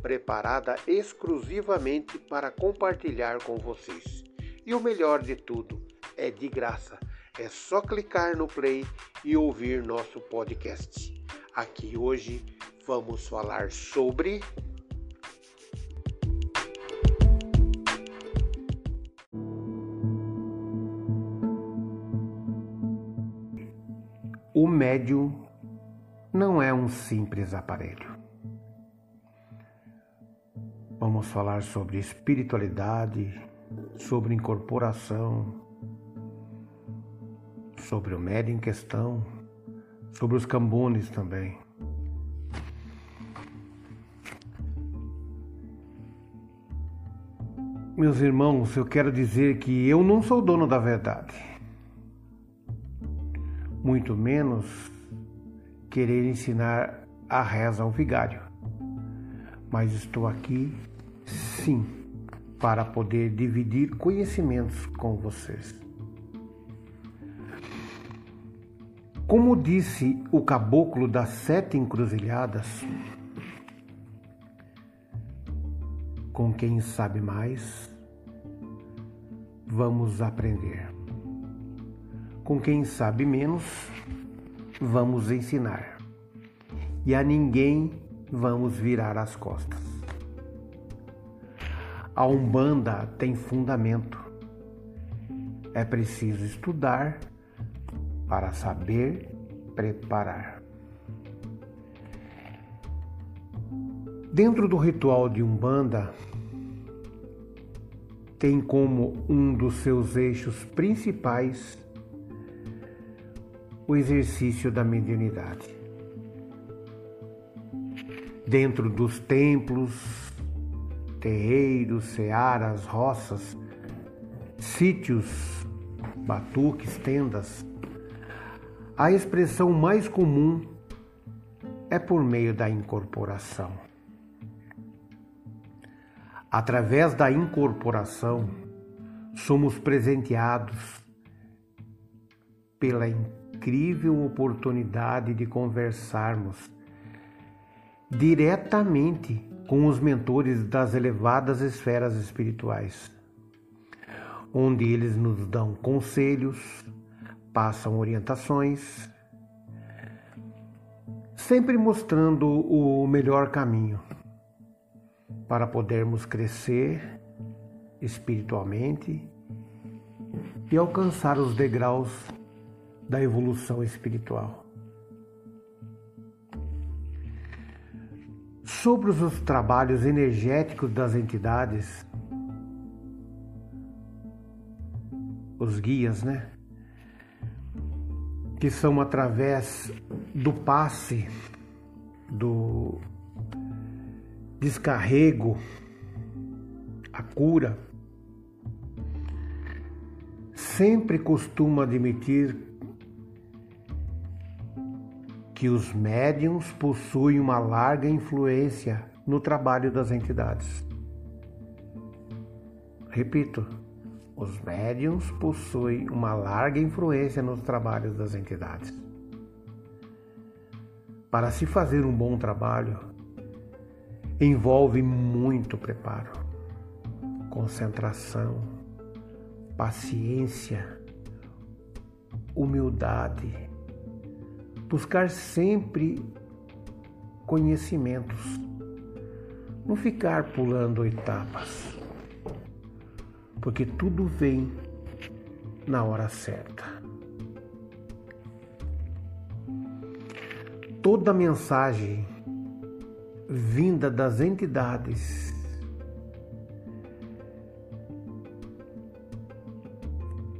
preparada exclusivamente para compartilhar com vocês. E o melhor de tudo, é de graça. É só clicar no play e ouvir nosso podcast. Aqui hoje vamos falar sobre O médium não é um simples aparelho. Vamos falar sobre espiritualidade, sobre incorporação, sobre o médio em questão, sobre os cambones também. Meus irmãos, eu quero dizer que eu não sou dono da verdade, muito menos querer ensinar a reza ao vigário, mas estou aqui sim para poder dividir conhecimentos com vocês. Como disse o caboclo das sete encruzilhadas, com quem sabe mais, vamos aprender. Com quem sabe menos, vamos ensinar. E a ninguém vamos virar as costas. A Umbanda tem fundamento. É preciso estudar para saber preparar. Dentro do ritual de Umbanda, tem como um dos seus eixos principais o exercício da mediunidade. Dentro dos templos, terreiros, searas, roças, sítios, batuques, tendas. A expressão mais comum é por meio da incorporação. Através da incorporação, somos presenteados pela incrível oportunidade de conversarmos diretamente com os mentores das elevadas esferas espirituais, onde eles nos dão conselhos, passam orientações, sempre mostrando o melhor caminho para podermos crescer espiritualmente e alcançar os degraus da evolução espiritual. Sobre os trabalhos energéticos das entidades, os guias, né? Que são através do passe, do descarrego, a cura, sempre costumo admitir que os médiums possuem uma larga influência no trabalho das entidades. Repito, os médiums possuem uma larga influência nos trabalhos das entidades. Para se fazer um bom trabalho, envolve muito preparo, concentração, paciência, humildade buscar sempre conhecimentos, não ficar pulando etapas, porque tudo vem na hora certa. Toda mensagem vinda das entidades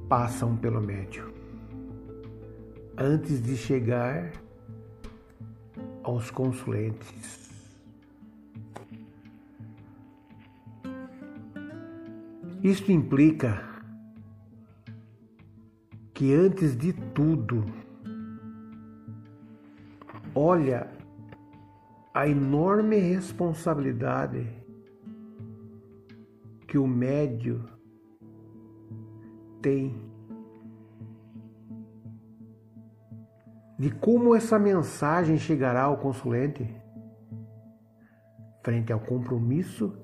passam pelo médium antes de chegar aos consulentes. Isto implica que antes de tudo, olha a enorme responsabilidade que o médio tem de como essa mensagem chegará ao consulente frente ao compromisso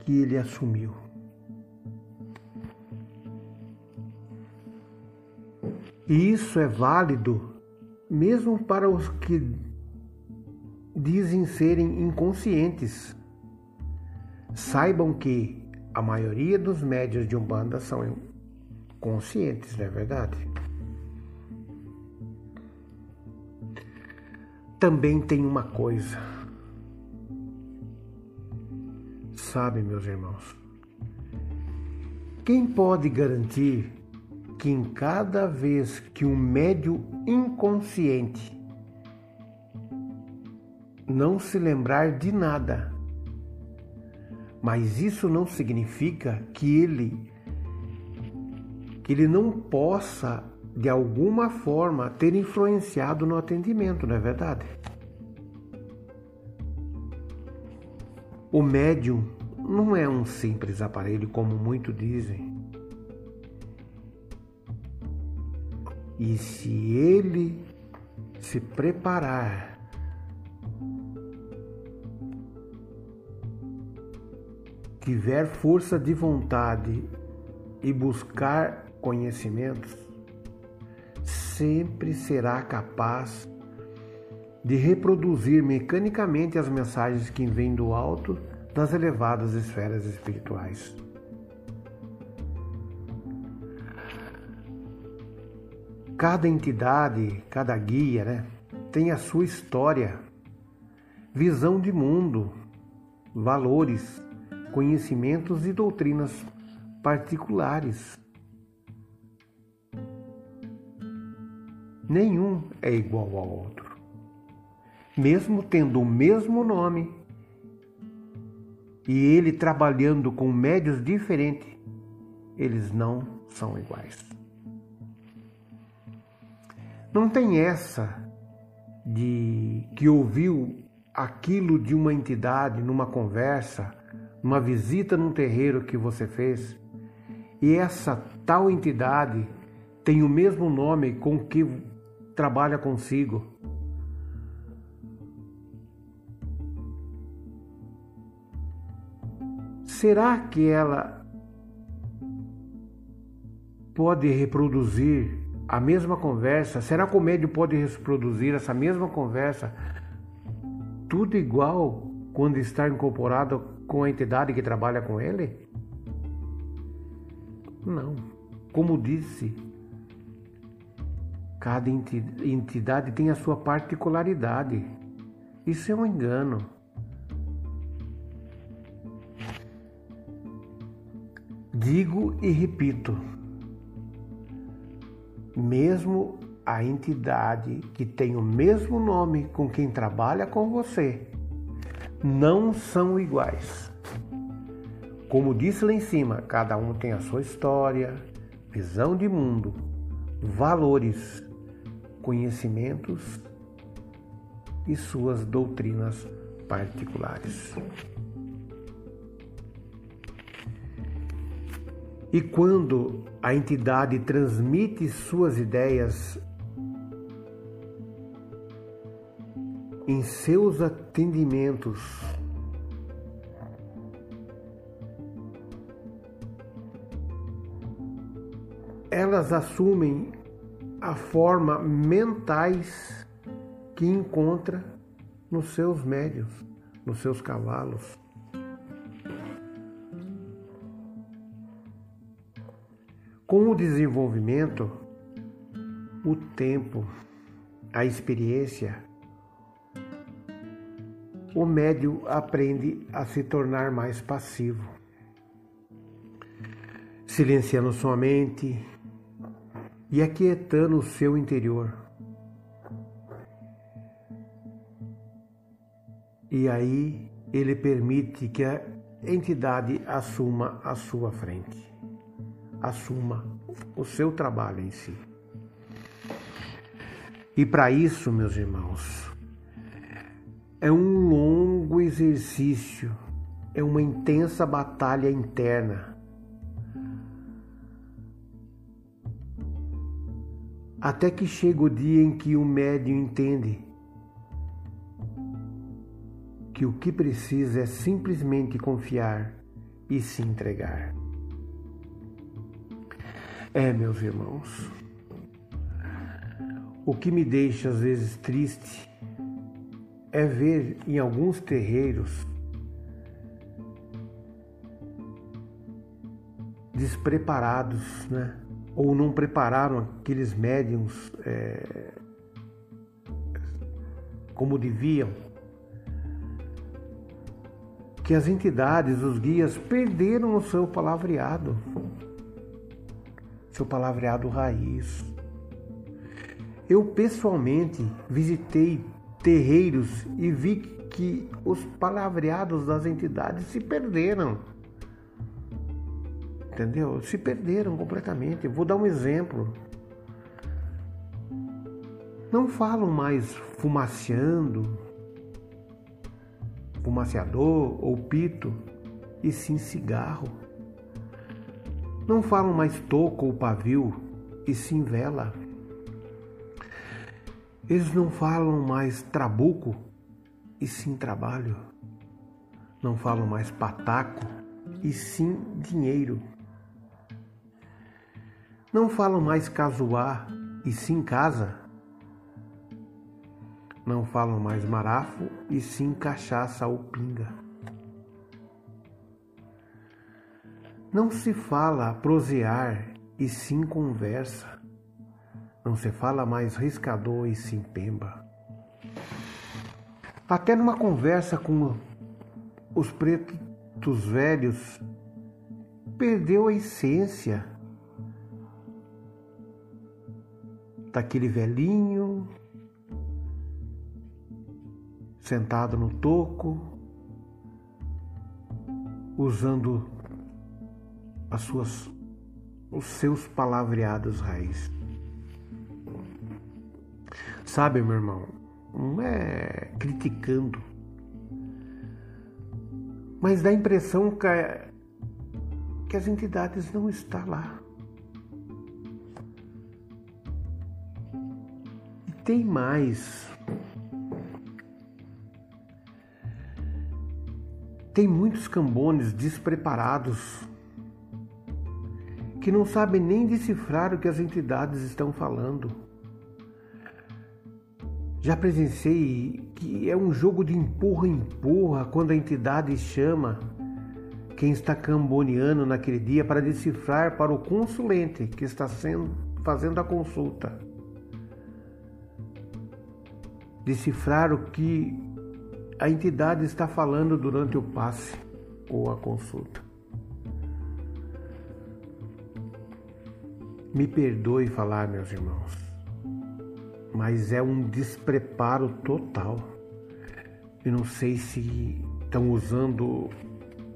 que ele assumiu. E isso é válido mesmo para os que dizem serem inconscientes. Saibam que a maioria dos médios de Umbanda são conscientes, não é verdade? Também tem uma coisa. Sabe, meus irmãos, quem pode garantir que em cada vez que um médio inconsciente não se lembrar de nada, mas isso não significa que ele que ele não possa de alguma forma ter influenciado no atendimento, não é verdade? O médium não é um simples aparelho como muitos dizem. E se ele se preparar tiver força de vontade e buscar conhecimentos, sempre será capaz de reproduzir mecanicamente as mensagens que vêm do alto das elevadas esferas espirituais. Cada entidade, cada guia, né, tem a sua história, visão de mundo, valores, conhecimentos e doutrinas particulares. Nenhum é igual ao outro. Mesmo tendo o mesmo nome e ele trabalhando com médios diferentes, eles não são iguais. Não tem essa de que ouviu aquilo de uma entidade numa conversa, numa visita num terreiro que você fez, e essa tal entidade tem o mesmo nome com que trabalha consigo. Será que ela pode reproduzir a mesma conversa? Será que o médium pode reproduzir essa mesma conversa? Tudo igual quando está incorporado com a entidade que trabalha com ele? Não. Como disse, cada entidade tem a sua particularidade. Isso é um engano. Digo e repito mesmo a entidade que tem o mesmo nome com quem trabalha com você, não são iguais. Como disse lá em cima, cada um tem a sua história, visão de mundo, valores, conhecimentos e suas doutrinas particulares. E quando a entidade transmite suas ideias em seus atendimentos, elas assumem a forma mentais que encontra nos seus médios, nos seus cavalos. Com o desenvolvimento, o tempo, a experiência, o médio aprende a se tornar mais passivo, silenciando sua mente e aquietando o seu interior. E aí ele permite que a entidade assuma a sua frente, assuma o seu trabalho em si. E para isso, meus irmãos, é um longo exercício, é uma intensa batalha interna. Até que chega o dia em que o médium entende que o que precisa é simplesmente confiar e se entregar. É, meus irmãos, o que me deixa às vezes triste é ver em alguns terreiros despreparados, né? Ou não prepararam aqueles médiums é, como deviam que as entidades, os guias, perderam o seu palavreado, seu palavreado raiz. Eu pessoalmente visitei terreiros e vi que os palavreados das entidades se perderam. Entendeu? Se perderam completamente. Vou dar um exemplo. Não falam mais fumaciando, fumaciador ou pito, e sim cigarro. Não falam mais toco ou pavio, e sim vela. Eles não falam mais trabuco, e sim trabalho. Não falam mais pataco, e sim dinheiro. Não falam mais casuar, e sim casa não falam mais marafo e sim cachaça ou pinga. Não se fala prosear e sim conversa. Não se fala mais riscador e sim pemba. Até numa conversa com os pretos velhos, perdeu a essência daquele velhinho sentado no toco, usando as suas, os seus palavreados raiz. Sabe, meu irmão, não é criticando, mas dá a impressão que, que as entidades não estão lá. Tem mais. Tem muitos cambones despreparados que não sabem nem decifrar o que as entidades estão falando. Já presenciei que é um jogo de empurra-empurra quando a entidade chama quem está camboneando naquele dia para decifrar para o consulente que está sendo, fazendo a consulta. Decifrar o que a entidade está falando durante o passe ou a consulta. Me perdoe falar, meus irmãos, mas é um despreparo total. Eu não sei se estão usando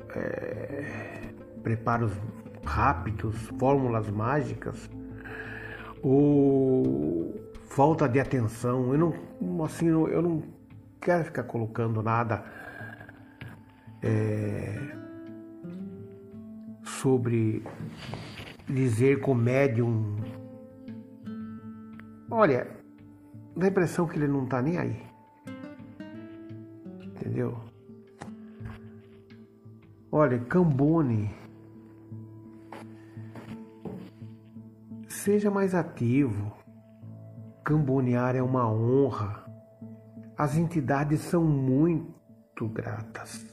é, preparos rápidos, fórmulas mágicas ou falta de atenção. Eu não, assim, eu não quero ficar colocando nada é, sobre dizer com médium. Olha, dá a impressão que ele não tá nem aí. Entendeu? Olha, Cambone. Seja mais ativo. Cambonear é uma honra as entidades são muito gratas.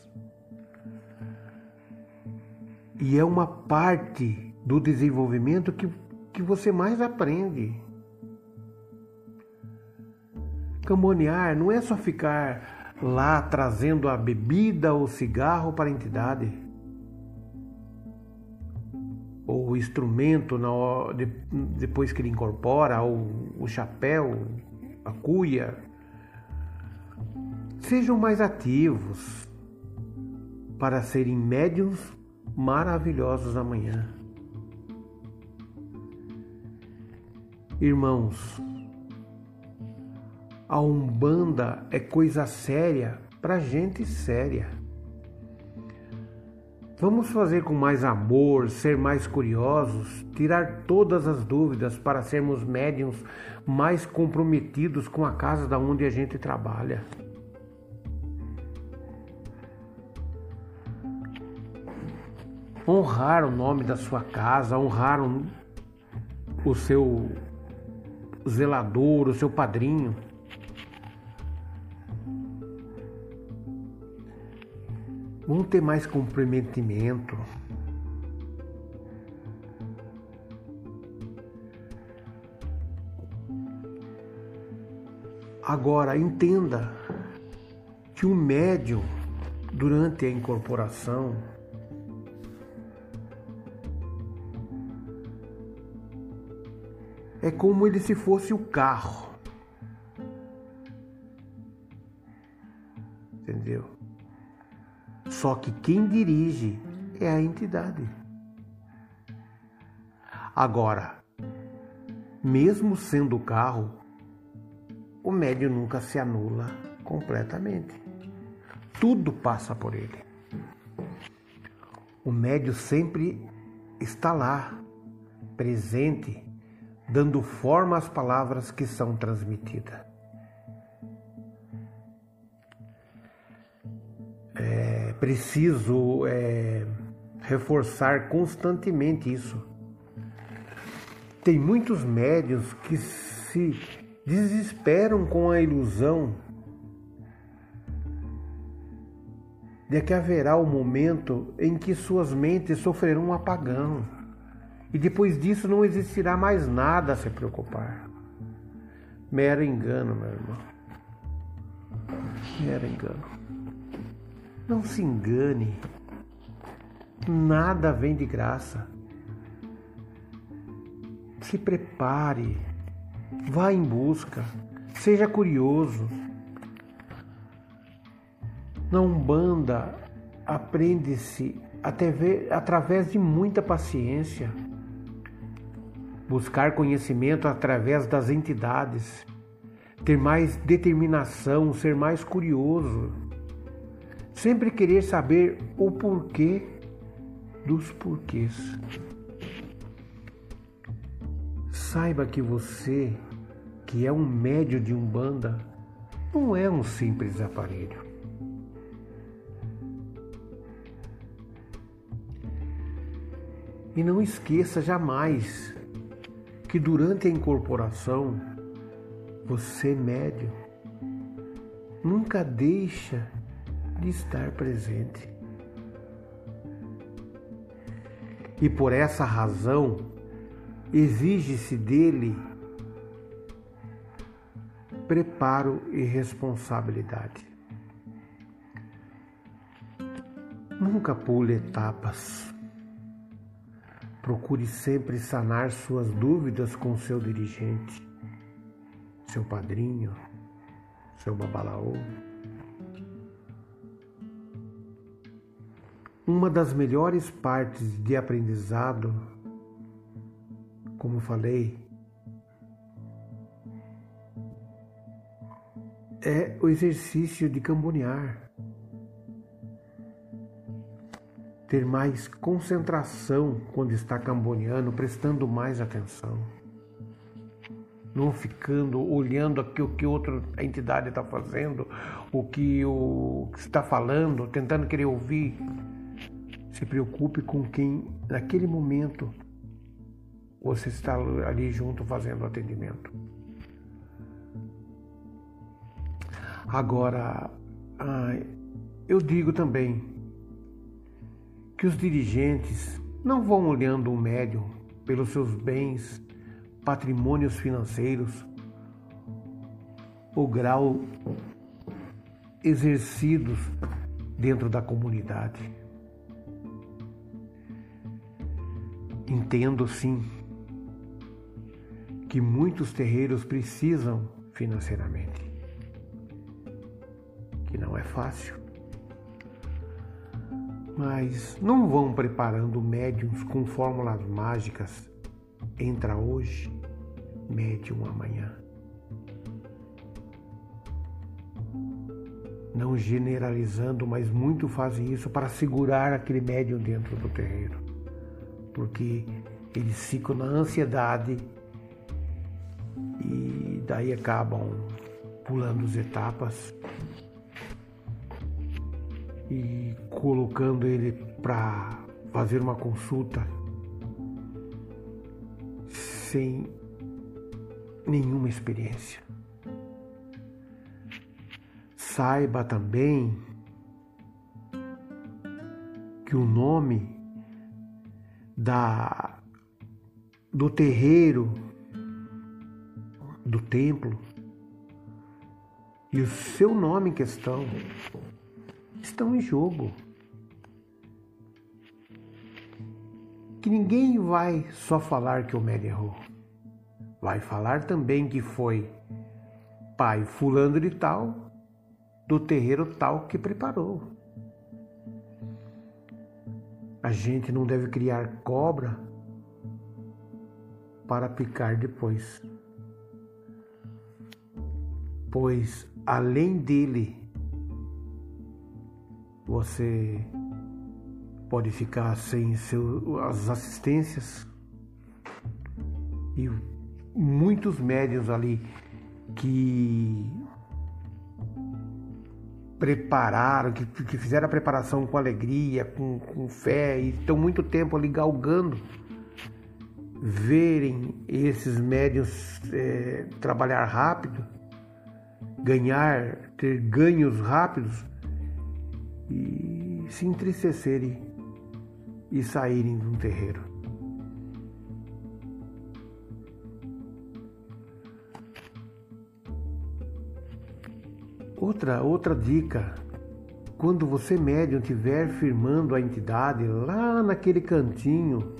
E é uma parte do desenvolvimento que, que você mais aprende. Cambonear não é só ficar lá trazendo a bebida ou cigarro para a entidade. Ou o instrumento depois que ele incorpora, ou o chapéu, a cuia, Sejam mais ativos. para serem médiums maravilhosos amanhã. Irmãos, a Umbanda é coisa séria para gente séria. Vamos fazer com mais amor, ser mais curiosos, tirar todas as dúvidas para sermos médiums mais comprometidos com a casa da onde a gente trabalha. Honrar o nome da sua casa, honrar o seu zelador, o seu padrinho. Vamos ter mais comprometimento. Agora, entenda que o médium, durante a incorporação, é como ele se fosse o carro. Entendeu? Só que quem dirige é a entidade. Agora, mesmo sendo o carro, o médio nunca se anula completamente. Tudo passa por ele. O médio sempre está lá, presente, dando forma às palavras que são transmitidas. Preciso é, reforçar constantemente isso. Tem muitos médios que se desesperam com a ilusão de que haverá o um momento em que suas mentes sofrerão um apagão e depois disso não existirá mais nada a se preocupar. Mero engano, meu irmão. Mero engano. Não se engane, nada vem de graça. Se prepare, vá em busca, seja curioso. Na Umbanda, aprende-se através de muita paciência, buscar conhecimento através das entidades, ter mais determinação, ser mais curioso Sempre querer saber o porquê dos porquês. Saiba que você, que é um médio de umbanda, não é um simples aparelho. E não esqueça jamais que durante a incorporação, você médio nunca deixa de estar presente. E por essa razão, exige-se dele preparo e responsabilidade. Nunca pule etapas. Procure sempre sanar suas dúvidas com seu dirigente, seu padrinho, seu babalaô. Uma das melhores partes de aprendizado, como falei, é o exercício de cambonear. Ter mais concentração quando está camboneando, prestando mais atenção. Não ficando olhando aqui o que outra entidade está fazendo, o que o que está falando, tentando querer ouvir. Se preocupe com quem, naquele momento, você está ali junto fazendo atendimento. Agora, eu digo também que os dirigentes não vão olhando o médium pelos seus bens, patrimônios financeiros, o grau exercidos dentro da comunidade. Entendo sim que muitos terreiros precisam financeiramente, que não é fácil. Mas não vão preparando médiums com fórmulas mágicas. Entra hoje, médium amanhã. Não generalizando, mas muito fazem isso para segurar aquele médium dentro do terreiro. Porque eles ficam na ansiedade e daí acabam pulando as etapas e colocando ele para fazer uma consulta sem nenhuma experiência. Saiba também que o nome da do terreiro do templo e o seu nome em questão estão em jogo. Que ninguém vai só falar que o médium errou. Vai falar também que foi pai fulano de tal, do terreiro tal que preparou. A gente não deve criar cobra para picar depois. Pois além dele você pode ficar sem as assistências e muitos médios ali que prepararam, que, que, fizeram a preparação com alegria, com, com fé e estão muito tempo ali galgando verem esses médios é, trabalhar rápido, ganhar, ter ganhos rápidos, e se entristecerem e saírem de um terreiro. Outra, outra dica, quando você médium estiver firmando a entidade lá naquele cantinho,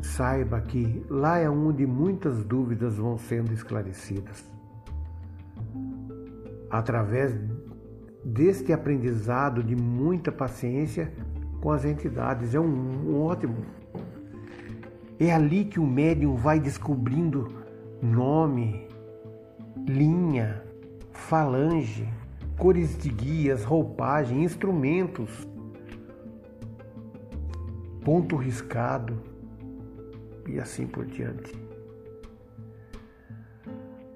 saiba que lá é onde muitas dúvidas vão sendo esclarecidas. Através deste aprendizado de muita paciência com as entidades. É um, um ótimo. É ali que o médium vai descobrindo nome, linha, falange, cores de guias, roupagem, instrumentos, ponto riscado e assim por diante.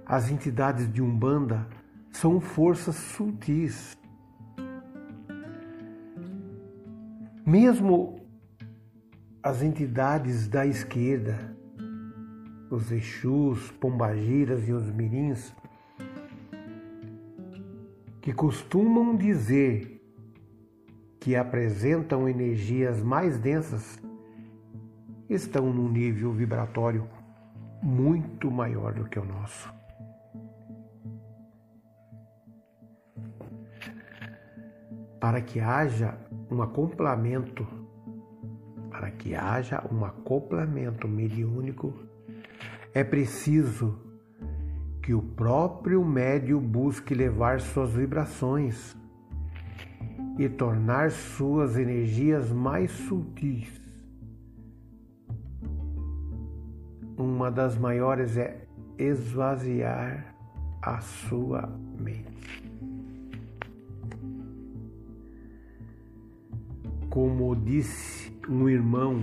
As entidades de Umbanda são forças sutis Mesmo as entidades da esquerda, os Exus, Pombagiras e os Mirins, que costumam dizer que apresentam energias mais densas, estão num nível vibratório muito maior do que o nosso. Para que haja um acoplamento, para que haja um acoplamento mediúnico, é preciso que o próprio médio busque levar suas vibrações e tornar suas energias mais sutis. Uma das maiores é esvaziar a sua mente. como disse um irmão,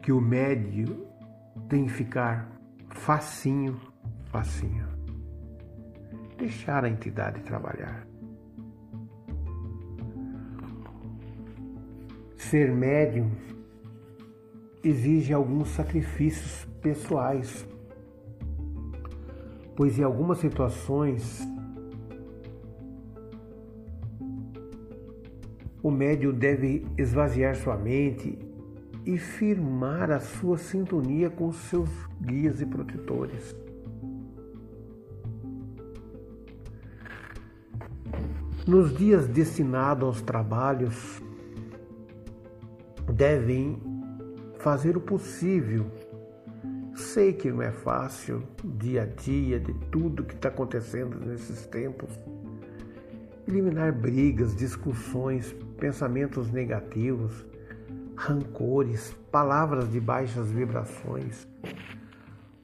que o médio tem que ficar facinho, facinho. Deixar a entidade trabalhar. Ser médium exige alguns sacrifícios pessoais, pois em algumas situações O médium deve esvaziar sua mente e firmar a sua sintonia com seus guias e protetores. Nos dias destinados aos trabalhos, devem fazer o possível sei que não é fácil, dia a dia, de tudo que está acontecendo nesses tempos. Eliminar brigas, discussões, pensamentos negativos, rancores, palavras de baixas vibrações,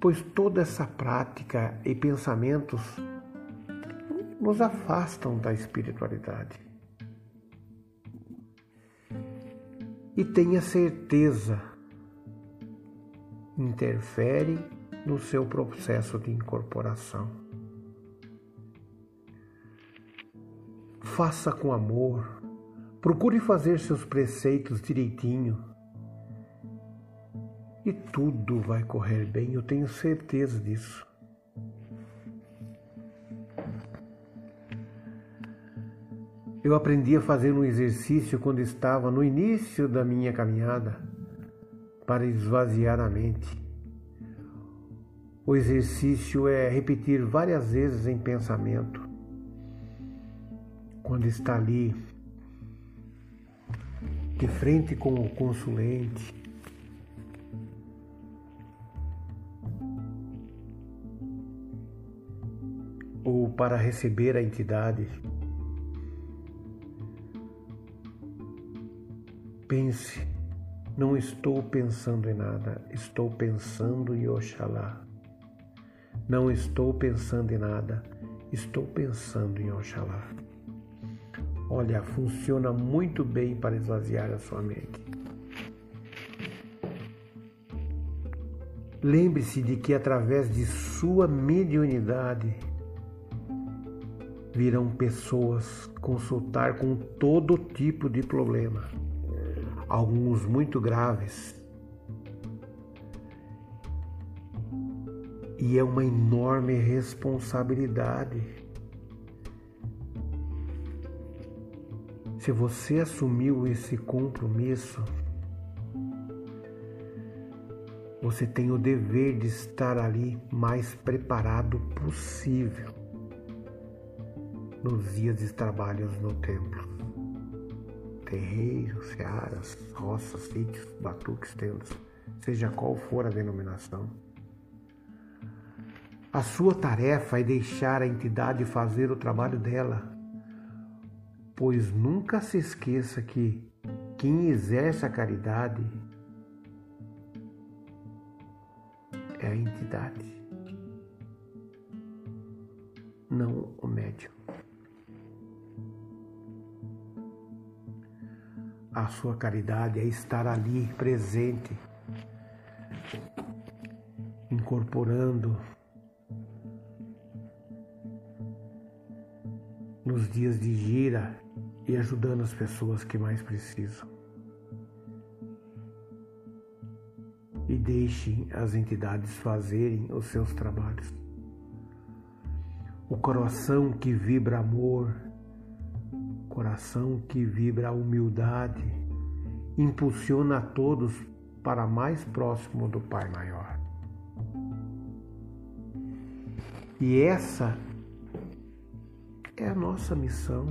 pois toda essa prática e pensamentos nos afastam da espiritualidade. E tenha certeza, interfere no seu processo de incorporação. Faça com amor, procure fazer seus preceitos direitinho e tudo vai correr bem, eu tenho certeza disso. Eu aprendi a fazer um exercício quando estava no início da minha caminhada para esvaziar a mente. O exercício é repetir várias vezes em pensamento. Quando está ali, de frente com o consulente, ou para receber a entidade, Pense, não estou pensando em nada, estou pensando em Oxalá. Não estou pensando em nada, estou pensando em Oxalá. Olha, funciona muito bem para esvaziar a sua mente. Lembre-se de que através de sua mediunidade virão pessoas consultar com todo tipo de problema alguns muito graves. E é uma enorme responsabilidade. Se você assumiu esse compromisso, você tem o dever de estar ali mais preparado possível nos dias de trabalhos no templo terreiros, searas, roças, sítios, batuques, tendas, seja qual for a denominação. A sua tarefa é deixar a entidade fazer o trabalho dela, pois nunca se esqueça que quem exerce a caridade é a entidade, não o médium. a sua caridade é estar ali presente, incorporando nos dias de gira e ajudando as pessoas que mais precisam. E deixem as entidades fazerem os seus trabalhos. O coração que vibra amor, coração que vibra humildade impulsiona a todos para mais próximo do Pai Maior. E essa é a nossa missão.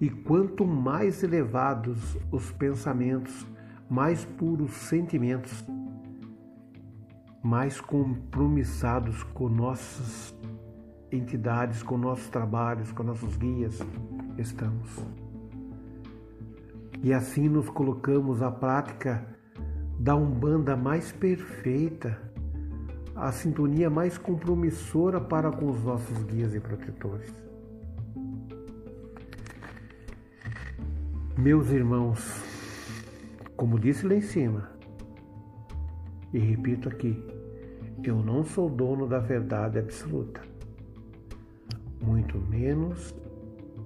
E quanto mais elevados os pensamentos, mais puros sentimentos, mais compromissados com nossas entidades, com nossos trabalhos, com nossos guias, estamos. E assim nos colocamos à prática da Umbanda mais perfeita, a sintonia mais compromissora para com os nossos guias e protetores. Meus irmãos, como disse lá em cima, e repito aqui, eu não sou dono da verdade absoluta muito menos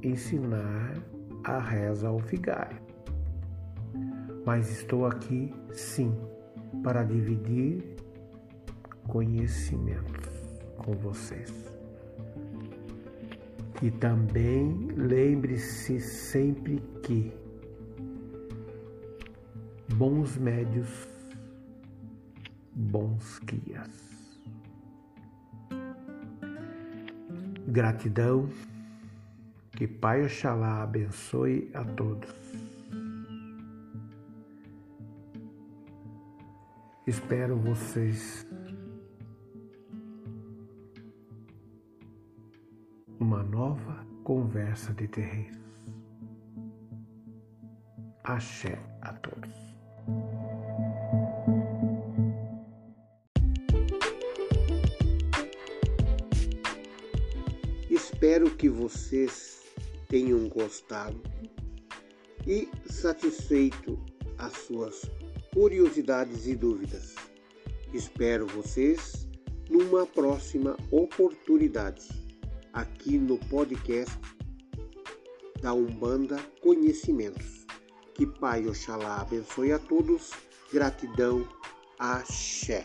ensinar a reza ao vigário. Mas estou aqui, sim, para dividir conhecimentos com vocês. E também lembre-se sempre que bons médios, bons guias. Gratidão. Que Pai Oxalá abençoe a todos. Espero vocês uma nova conversa de terreiros. Axé a todos. Espero que vocês tenham gostado e satisfeito as suas curiosidades e dúvidas. Espero vocês numa próxima oportunidade aqui no podcast da Umbanda Conhecimentos. Que Pai Oxalá abençoe a todos. Gratidão. Axé.